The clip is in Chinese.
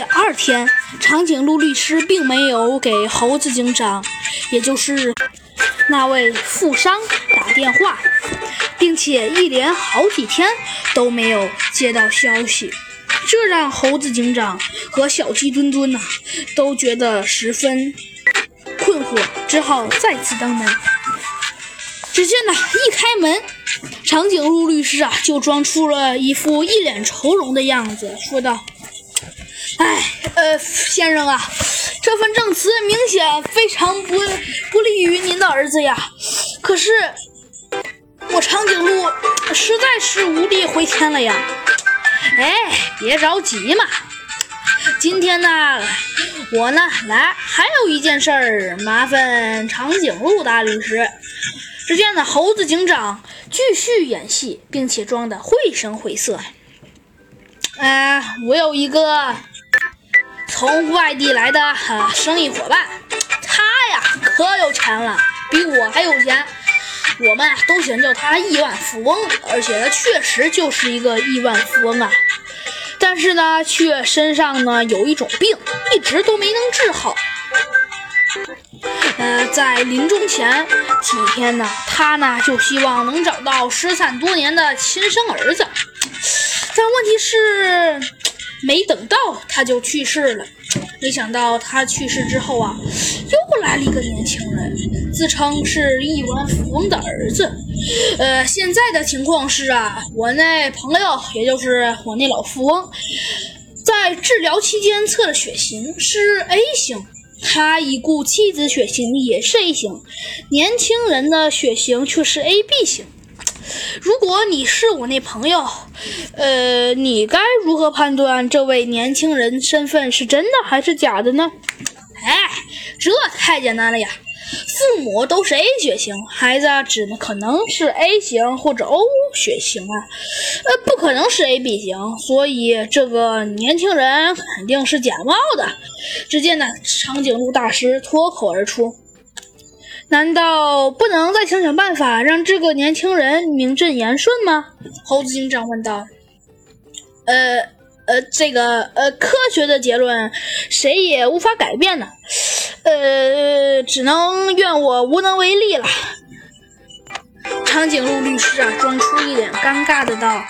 第二天，长颈鹿律师并没有给猴子警长，也就是那位富商打电话，并且一连好几天都没有接到消息，这让猴子警长和小鸡墩墩呐都觉得十分困惑，只好再次登门。只见呢，一开门，长颈鹿律师啊就装出了一副一脸愁容的样子，说道。哎，呃，先生啊，这份证词明显非常不不利于您的儿子呀。可是我长颈鹿实在是无力回天了呀。哎，别着急嘛。今天呢，我呢来还有一件事儿，麻烦长颈鹿大律师。只见呢，猴子警长继续演戏，并且装的绘声绘色。哎，我有一个。从外地来的呃生意伙伴，他呀可有钱了，比我还有钱。我们啊都想叫他亿万富翁，而且他确实就是一个亿万富翁啊。但是呢，却身上呢有一种病，一直都没能治好。呃，在临终前几天呢，他呢就希望能找到失散多年的亲生儿子。但问题是。没等到他就去世了，没想到他去世之后啊，又来了一个年轻人，自称是亿万富翁的儿子。呃，现在的情况是啊，我那朋友，也就是我那老富翁，在治疗期间测的血型是 A 型，他已故妻子血型也是 A 型，年轻人的血型却是 AB 型。如果你是我那朋友，呃，你该如何判断这位年轻人身份是真的还是假的呢？哎，这太简单了呀！父母都是 A 血型，孩子只能可能是 A 型或者 O 血型啊，呃，不可能是 AB 型，所以这个年轻人肯定是假冒的。只见呢，长颈鹿大师脱口而出。难道不能再想想办法让这个年轻人名正言顺吗？猴子警长问道。呃呃，这个呃，科学的结论谁也无法改变呢。呃，只能怨我无能为力了。长颈鹿律师啊，装出一脸尴尬的道。